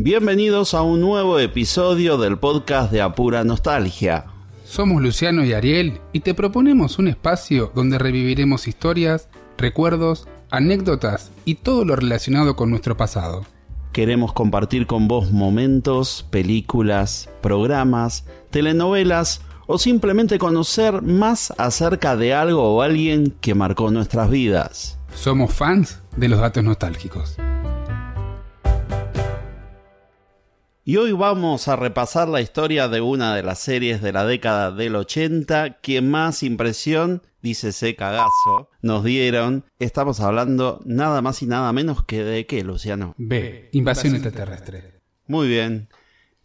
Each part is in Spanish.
Bienvenidos a un nuevo episodio del podcast de Apura Nostalgia. Somos Luciano y Ariel y te proponemos un espacio donde reviviremos historias, recuerdos, anécdotas y todo lo relacionado con nuestro pasado. Queremos compartir con vos momentos, películas, programas, telenovelas o simplemente conocer más acerca de algo o alguien que marcó nuestras vidas. Somos fans de los datos nostálgicos. Y hoy vamos a repasar la historia de una de las series de la década del 80 que más impresión, dícese cagazo, nos dieron. Estamos hablando nada más y nada menos que de qué, Luciano. B. Invasión extraterrestre. Muy bien.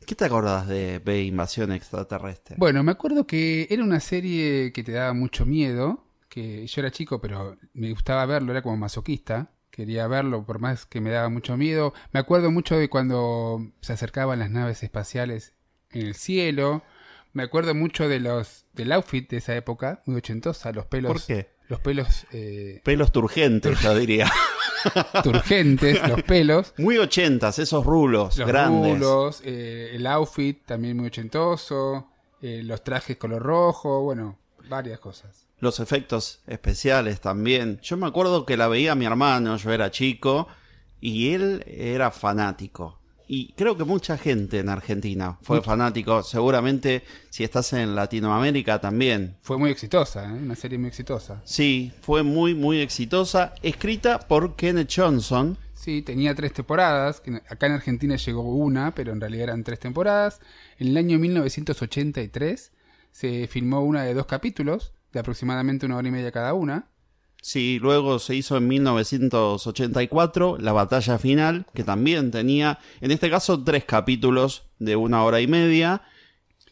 ¿Qué te acordás de B. Invasión extraterrestre? Bueno, me acuerdo que era una serie que te daba mucho miedo, que yo era chico, pero me gustaba verlo, era como masoquista quería verlo, por más que me daba mucho miedo. Me acuerdo mucho de cuando se acercaban las naves espaciales en el cielo. Me acuerdo mucho de los del outfit de esa época, muy ochentosa, los pelos. ¿Por qué? Los pelos. Eh, pelos turgentes, yo diría. turgentes, los pelos. Muy ochentas, esos rulos los grandes. Rulos, eh, el outfit también muy ochentoso, eh, los trajes color rojo, bueno, varias cosas los efectos especiales también. Yo me acuerdo que la veía mi hermano, yo era chico, y él era fanático. Y creo que mucha gente en Argentina fue fanático. Seguramente si estás en Latinoamérica también. Fue muy exitosa, ¿eh? una serie muy exitosa. Sí, fue muy, muy exitosa. Escrita por Kenneth Johnson. Sí, tenía tres temporadas. Acá en Argentina llegó una, pero en realidad eran tres temporadas. En el año 1983 se filmó una de dos capítulos de aproximadamente una hora y media cada una. Sí, luego se hizo en 1984 la batalla final, que también tenía, en este caso, tres capítulos de una hora y media.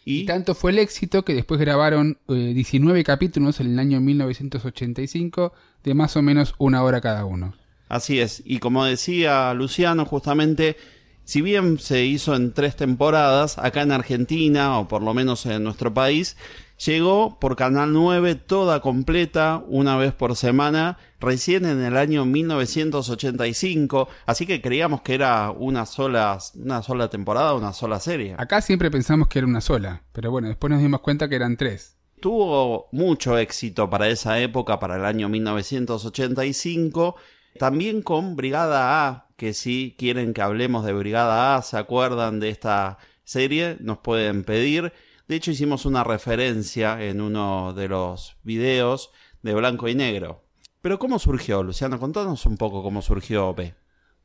Y, tanto fue el éxito que después grabaron 19 eh, capítulos en el año 1985 de más o menos una hora cada uno. Así es, y como decía Luciano, justamente, si bien se hizo en tres temporadas, acá en Argentina, o por lo menos en nuestro país, Llegó por Canal 9 toda completa, una vez por semana, recién en el año 1985, así que creíamos que era una sola, una sola temporada, una sola serie. Acá siempre pensamos que era una sola, pero bueno, después nos dimos cuenta que eran tres. Tuvo mucho éxito para esa época, para el año 1985, también con Brigada A, que si quieren que hablemos de Brigada A, se acuerdan de esta serie, nos pueden pedir. De hecho, hicimos una referencia en uno de los videos de blanco y negro. Pero ¿cómo surgió, Luciano? Contanos un poco cómo surgió B.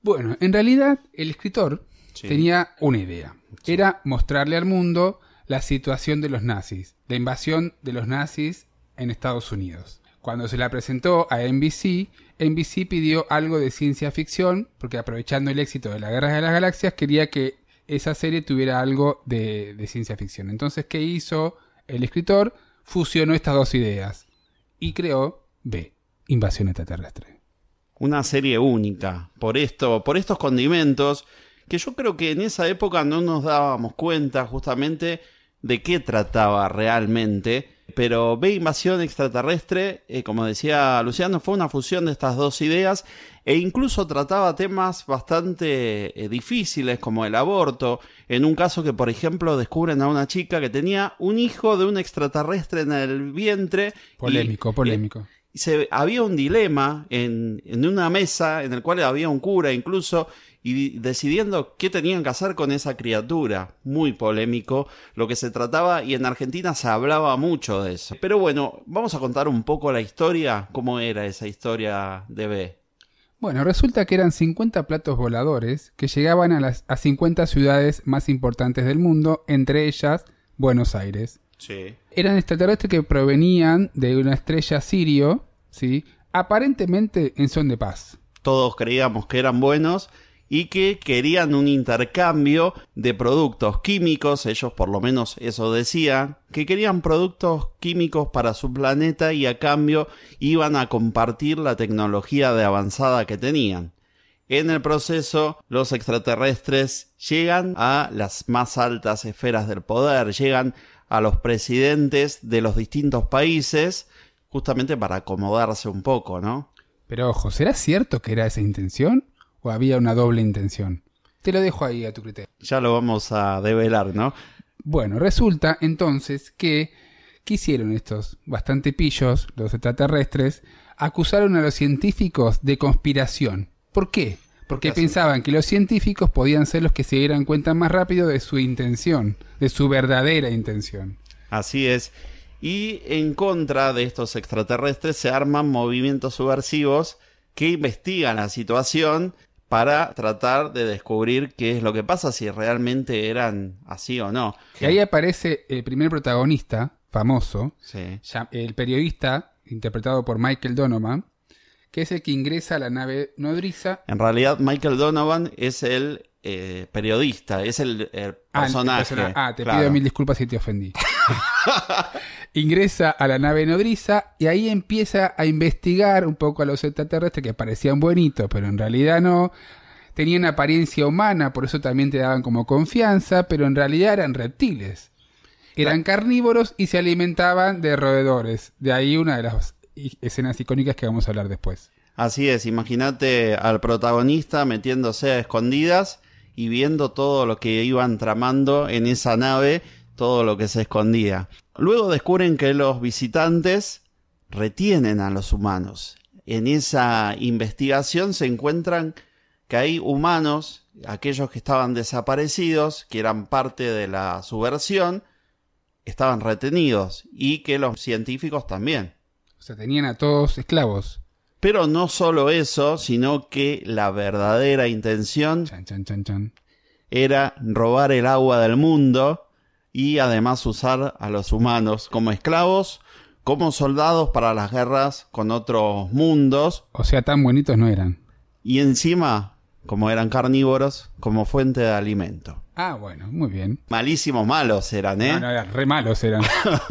Bueno, en realidad el escritor tenía una idea. Era mostrarle al mundo la situación de los nazis, la invasión de los nazis en Estados Unidos. Cuando se la presentó a NBC, NBC pidió algo de ciencia ficción, porque aprovechando el éxito de la Guerra de las Galaxias, quería que esa serie tuviera algo de, ciencia ficción. Entonces, ¿qué hizo el escritor? Fusionó estas dos ideas y creó B, Invasión extraterrestre. Una serie única, por esto, por estos condimentos que yo creo que en esa época no nos dábamos cuenta justamente de qué trataba realmente pero B Invasión Extraterrestre, eh, como decía Luciano, fue una fusión de estas dos ideas e incluso trataba temas bastante eh, difíciles como el aborto, en un caso que por ejemplo descubren a una chica que tenía un hijo de un extraterrestre en el vientre. Polémico, polémico. se, había un dilema en, en una mesa en el cual había un cura incluso y decidiendo qué tenían que hacer con esa criatura. Muy polémico lo que se trataba y en Argentina se hablaba mucho de eso. Pero bueno, vamos a contar un poco la historia, cómo era esa historia de B. Bueno, resulta que eran 50 platos voladores que llegaban a las a 50 ciudades más importantes del mundo, entre ellas Buenos Aires. Sí. Eran extraterrestres que provenían de una estrella sirio, ¿sí? aparentemente en son de paz. Todos creíamos que eran buenos y que querían un intercambio de productos químicos, ellos por lo menos eso decían, que querían productos químicos para su planeta y a cambio iban a compartir la tecnología de avanzada que tenían. En el proceso, los extraterrestres llegan a las más altas esferas del poder, llegan a los presidentes de los distintos países, justamente para acomodarse un poco, ¿no? Pero ojo, ¿será cierto que era esa intención? Había una doble intención? Te lo dejo ahí a tu criterio. Ya lo vamos a develar, ¿no? Bueno, resulta entonces que ¿qué hicieron estos bastante pillos, los extraterrestres? Acusaron a los científicos de conspiración. ¿Por qué? Porque pensaban que los científicos podían ser los que se dieran cuenta más rápido de su intención, de su verdadera intención. Así es. Y en contra de estos extraterrestres se arman movimientos subversivos que investigan la situación para tratar de descubrir qué es lo que pasa, si realmente eran así o no. Y ahí aparece el primer protagonista, famoso, el periodista, interpretado por Michael Donovan, que es el que ingresa a la nave nodriza. En realidad, Michael Donovan es el eh, periodista, es el, ah, personaje. Ah, te pido mil disculpas si te ofendí. Ingresa a la nave nodriza y ahí empieza a investigar un poco a los extraterrestres que parecían buenitos, pero en realidad no. Tenían apariencia humana, por eso también te daban como confianza, pero en realidad eran reptiles. Eran carnívoros y se alimentaban de roedores. De ahí una de las escenas icónicas que vamos a hablar después. Así es, imagínate al protagonista metiéndose a escondidas y viendo todo lo que iban tramando en esa nave todo lo que se escondía. Luego descubren que los visitantes retienen a los humanos. En esa investigación se encuentran que hay humanos, aquellos que estaban desaparecidos, que eran parte de la subversión, estaban retenidos y que los científicos también. O sea, tenían a todos esclavos. Pero no solo eso, sino que la verdadera intención era robar el agua del mundo y además usar a los humanos como esclavos, como soldados para las guerras con otros mundos. O sea, tan bonitos no eran. Y encima, como eran carnívoros, como fuente de alimento. Ah, bueno, muy bien. Malísimos malos eran, ¿eh? No, no, eran re malos eran.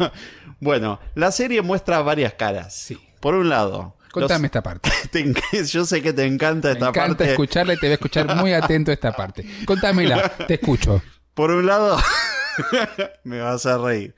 bueno, la serie muestra varias caras. Sí. Por un lado, Contame esta parte. Yo sé que te encanta esta parte. Me encanta escucharla y te voy a escuchar muy atento esta parte. Contámela, te escucho. Por un lado, Me vas a reír.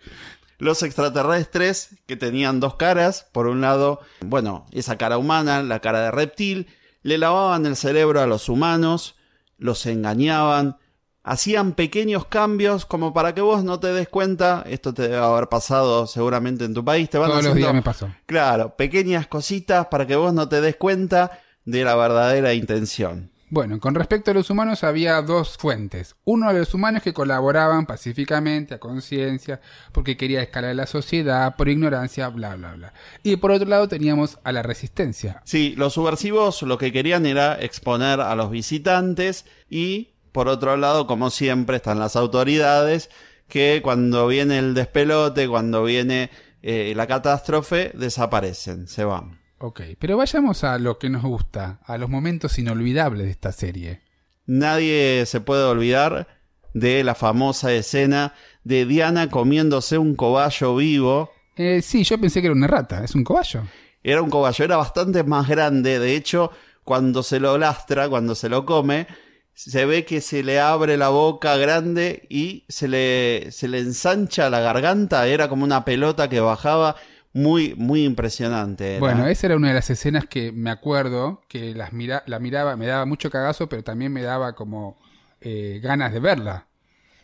Los extraterrestres que tenían dos caras, por un lado, bueno, esa cara humana, la cara de reptil, le lavaban el cerebro a los humanos, los engañaban, hacían pequeños cambios como para que vos no te des cuenta, esto te debe haber pasado seguramente en tu país, te van Todos los días me pasó. Claro, pequeñas cositas para que vos no te des cuenta de la verdadera intención. Bueno, con respecto a los humanos había dos fuentes. Uno de los humanos que colaboraban pacíficamente, a conciencia, porque quería escalar la sociedad, por ignorancia, bla, bla, bla. Y por otro lado teníamos a la resistencia. Sí, los subversivos lo que querían era exponer a los visitantes y, por otro lado, como siempre, están las autoridades que cuando viene el despelote, cuando viene eh, la catástrofe, desaparecen, se van. Ok, pero vayamos a lo que nos gusta, a los momentos inolvidables de esta serie. Nadie se puede olvidar de la famosa escena de Diana comiéndose un cobayo vivo. Eh, sí, yo pensé que era una rata, es un cobayo. Era un cobayo, era bastante más grande, de hecho, cuando se lo lastra, cuando se lo come, se ve que se le abre la boca grande y se le, se le ensancha la garganta, era como una pelota que bajaba muy, muy impresionante. Bueno, esa era una de las escenas que me acuerdo, que las mira, la miraba, me daba mucho cagazo, pero también me daba como eh, ganas de verla.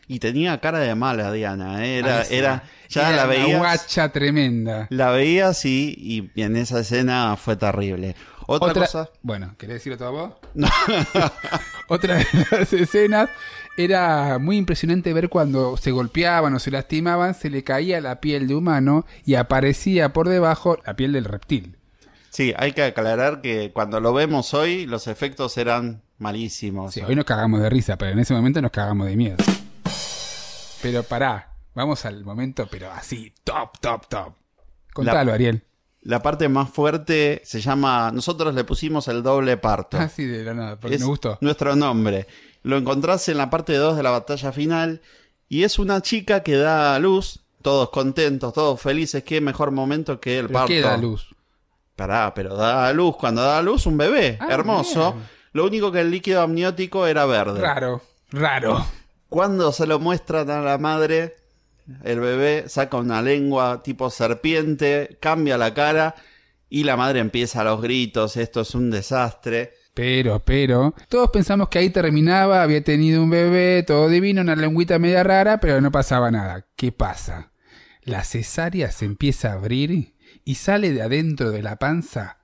Y tenía cara de mala Diana, ¿eh? era, era, ya la veías. Una guacha tremenda. La veías y, y en esa escena fue terrible. Otra, cosa. Bueno, ¿querés decirlo todo vos? No. Otra de las escenas era muy impresionante ver cuando se golpeaban o se lastimaban, se le caía la piel de humano y aparecía por debajo la piel del reptil. Sí, hay que aclarar que cuando lo vemos hoy, los efectos eran malísimos. Sí, hoy nos cagamos de risa, pero en ese momento nos cagamos de miedo. Pero pará, vamos al momento, pero así, top, top, top. Contalo, Ariel. La parte más fuerte se llama. Nosotros le pusimos el doble parto. Ah, sí, de la nada, porque me gustó. Nuestro nombre. Lo encontrás en la parte 2 de la batalla final. Y es una chica que da a luz, todos contentos, todos felices. Qué mejor momento que el parto. ¿Qué da luz? Pará, pero da a luz, cuando da a luz, un bebé. Ah, hermoso. Lo único que el líquido amniótico era verde. Raro, raro. Cuando se lo muestran a la madre, el bebé saca una lengua tipo serpiente, cambia la cara y la madre empieza a los gritos, esto es un desastre. Pero, pero, todos pensamos que ahí terminaba, había tenido un bebé, todo divino, una lengüita media rara, pero no pasaba nada. ¿Qué pasa? La cesárea se empieza a abrir y sale de adentro de la panza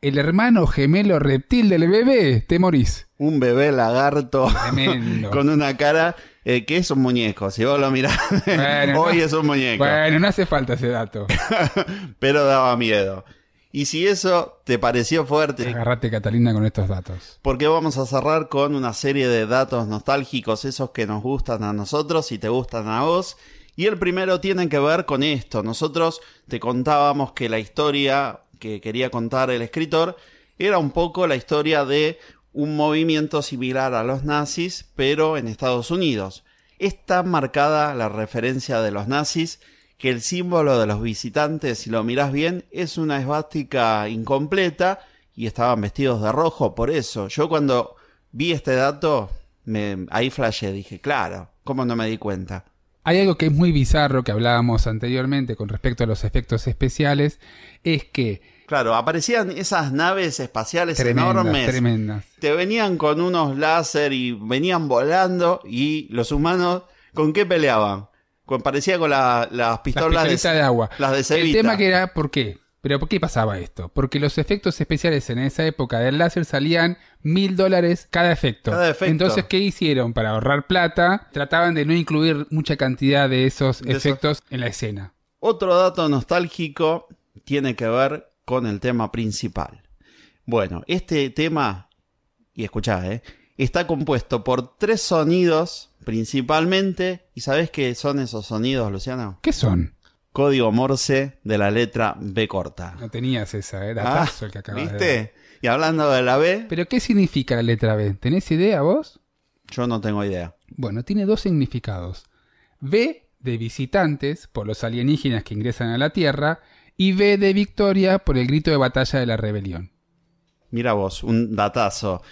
el hermano gemelo reptil del bebé. Te morís. Un bebé lagarto con una cara eh, que es un muñeco. Si vos lo mirás, Bueno, hoy no- es un muñeco. Bueno, no hace falta ese dato. Pero daba miedo. Y si eso te pareció fuerte, Agarrate, Catalina, con estos datos. porque vamos a cerrar con una serie de datos nostálgicos, esos que nos gustan a nosotros y te gustan a vos. Y el primero tiene que ver con esto. Nosotros te contábamos que la historia que quería contar el escritor era un poco la historia de un movimiento similar a los nazis, pero en Estados Unidos. Es tan marcada la referencia de los nazis que el símbolo de los visitantes, si lo mirás bien, es una esvástica incompleta y estaban vestidos de rojo por eso. Yo cuando vi este dato, me, ahí flashé, dije, claro, ¿cómo no me di cuenta? Hay algo que es muy bizarro que hablábamos anteriormente con respecto a los efectos especiales, es que Claro, aparecían esas naves espaciales tremendas, enormes. tremendas. Te venían con unos láser y venían volando y los humanos, ¿con qué peleaban? Con, parecía con la- las Las pistolas de agua. las de El Cevita. tema que era, ¿por qué? Pero ¿por qué pasaba esto? Porque los efectos especiales en esa época del láser salían mil dólares cada efecto. Cada efecto. Entonces, ¿qué hicieron? Para ahorrar plata, trataban de no incluir mucha cantidad de esos De esos- efectos en la escena. Otro dato nostálgico tiene que ver con el tema principal. Bueno, este tema, y escuchá, ¿eh? está compuesto por tres sonidos principalmente. ¿Y sabés qué son esos sonidos, Luciano? ¿Qué son? Código Morse de la letra B corta. No tenías esa, era Ah, tazo el que acabas de. ¿Viste? Y hablando de la B, ¿Pero qué significa la letra B? ¿Tenés idea vos? yo no tengo idea. Bueno, tiene dos significados. V de visitantes, por los alienígenas que ingresan a la Tierra, y V de victoria, por el grito de batalla de la rebelión. Mira vos, un datazo.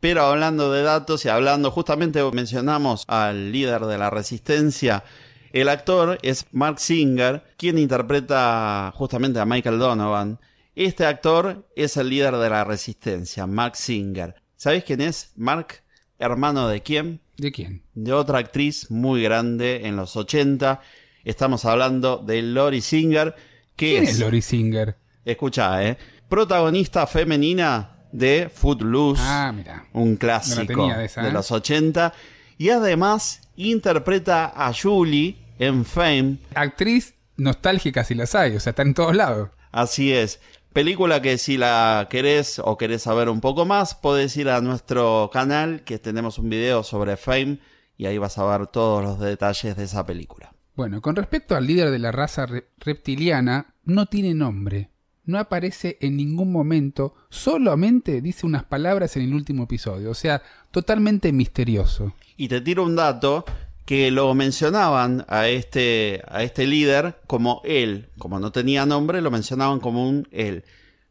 Pero hablando de datos y hablando, justamente mencionamos al líder de la resistencia. El actor es Mark Singer, quien interpreta justamente a Michael Donovan. Este actor es el líder de la resistencia, Mark Singer. ¿Sabéis quién es? Mark, hermano de quién? ¿De quién? De otra actriz muy grande en los 80. Estamos hablando de Lori Singer, ¿Quién es es Lori Singer? Escucha, ¿eh? Protagonista femenina de Footloose. Ah, mira. Un clásico de esa, de ¿eh? los 80. Y además interpreta a Julie en Fame. Actriz nostálgica si las hay, o sea, está en todos lados. Así es. Película que si la querés o querés saber un poco más, podés ir a nuestro canal que tenemos un video sobre Fame y ahí vas a ver todos los detalles de esa película. Bueno, con respecto al líder de la raza re- reptiliana, no tiene nombre. No aparece en ningún momento, solamente dice unas palabras en el último episodio, o sea, totalmente misterioso. Y te tiro un dato que lo mencionaban a este, a este líder como él. Como no tenía nombre, lo mencionaban como un él.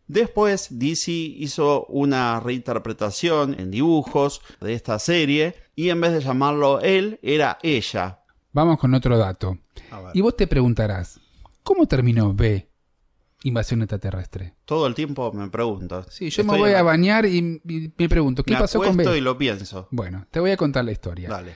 Después DC hizo una reinterpretación en dibujos de esta serie y en vez de llamarlo él, era ella. Vamos con otro dato. Y vos te preguntarás, ¿cómo terminó B? Invasión extraterrestre. Todo el tiempo me pregunto. Sí, yo me voy en a bañar y, y me pregunto, ¿qué me pasó con B? y lo pienso. Bueno, te voy a contar la historia. Dale.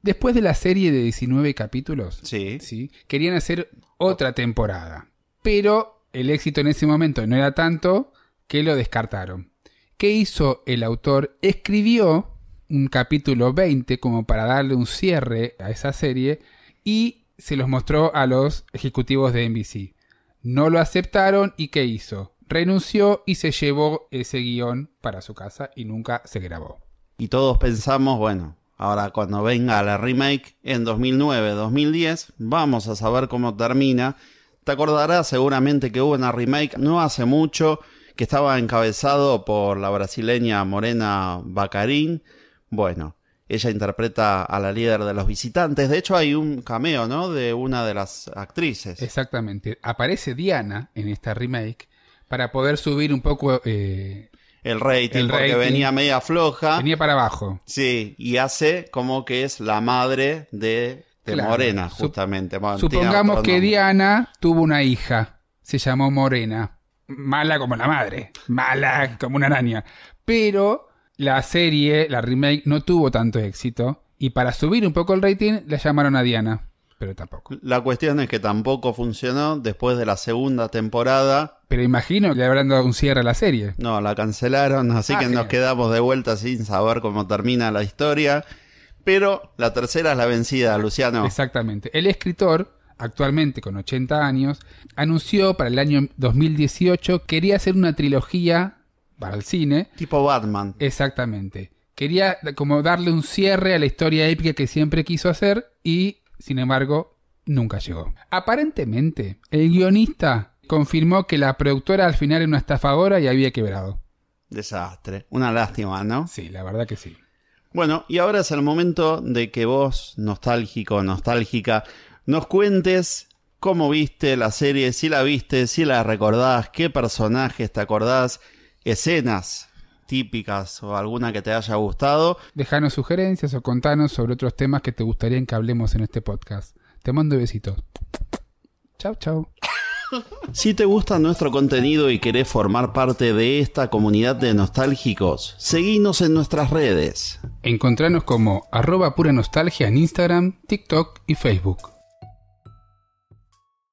Después de la serie de 19 capítulos, Sí. ¿sí? querían hacer otra temporada. Pero el éxito en ese momento no era tanto que lo descartaron. ¿Qué hizo el autor? Escribió un capítulo 20 como para darle un cierre a esa serie y se los mostró a los ejecutivos de NBC. No lo aceptaron y ¿qué hizo? Renunció y se llevó ese guion para su casa y nunca se grabó. Y todos pensamos, bueno, ahora cuando venga la remake en 2009-2010, vamos a saber cómo termina. Te acordarás seguramente que hubo una remake no hace mucho que estaba encabezado por la brasileña Morena Bacarín. Bueno, ella interpreta a la líder de los visitantes. De hecho, hay un cameo, ¿no? De una de las actrices. Exactamente. Aparece Diana en esta remake para poder subir un poco. eh, El rating, El porque rating. venía media floja. venía para abajo. Sí, y hace como que es la madre de, de Claro. Morena, Sup- justamente. Bueno, Supongamos que. Diana tuvo una hija. Se llamó Morena. mala como la madre, mala como una araña. Pero la serie, la remake, no tuvo tanto éxito y para subir un poco el rating la llamaron a Diana, pero tampoco. La cuestión es que tampoco funcionó después de la segunda temporada. Pero imagino que le habrán dado un cierre a la serie. No, la cancelaron, así Ah, que nos quedamos de vuelta sin saber cómo termina la historia. Pero la tercera es la vencida, Luciano. Exactamente. El escritor, actualmente con 80 años, anunció para el año 2018 que quería hacer una trilogía para el cine. Tipo Batman. Exactamente. Quería como darle un cierre a la historia épica que siempre quiso hacer y, sin embargo, nunca llegó. Aparentemente, el guionista confirmó que la productora al final era una estafadora y había quebrado. Desastre. Una lástima, ¿no? Sí, la verdad que sí. Bueno, y ahora es el momento de que vos, nostálgico, nostálgica, nos cuentes cómo viste la serie, si la viste, si la recordás, qué personajes te acordás, escenas típicas o alguna que te haya gustado. Dejanos sugerencias o contanos sobre otros temas que te gustaría que hablemos en este podcast. Te mando besitos. Chau, chau. Si te gusta nuestro contenido y querés formar parte de esta comunidad de nostálgicos, seguinos en nuestras redes. Encontranos como arroba pura nostalgia en Instagram, TikTok y Facebook.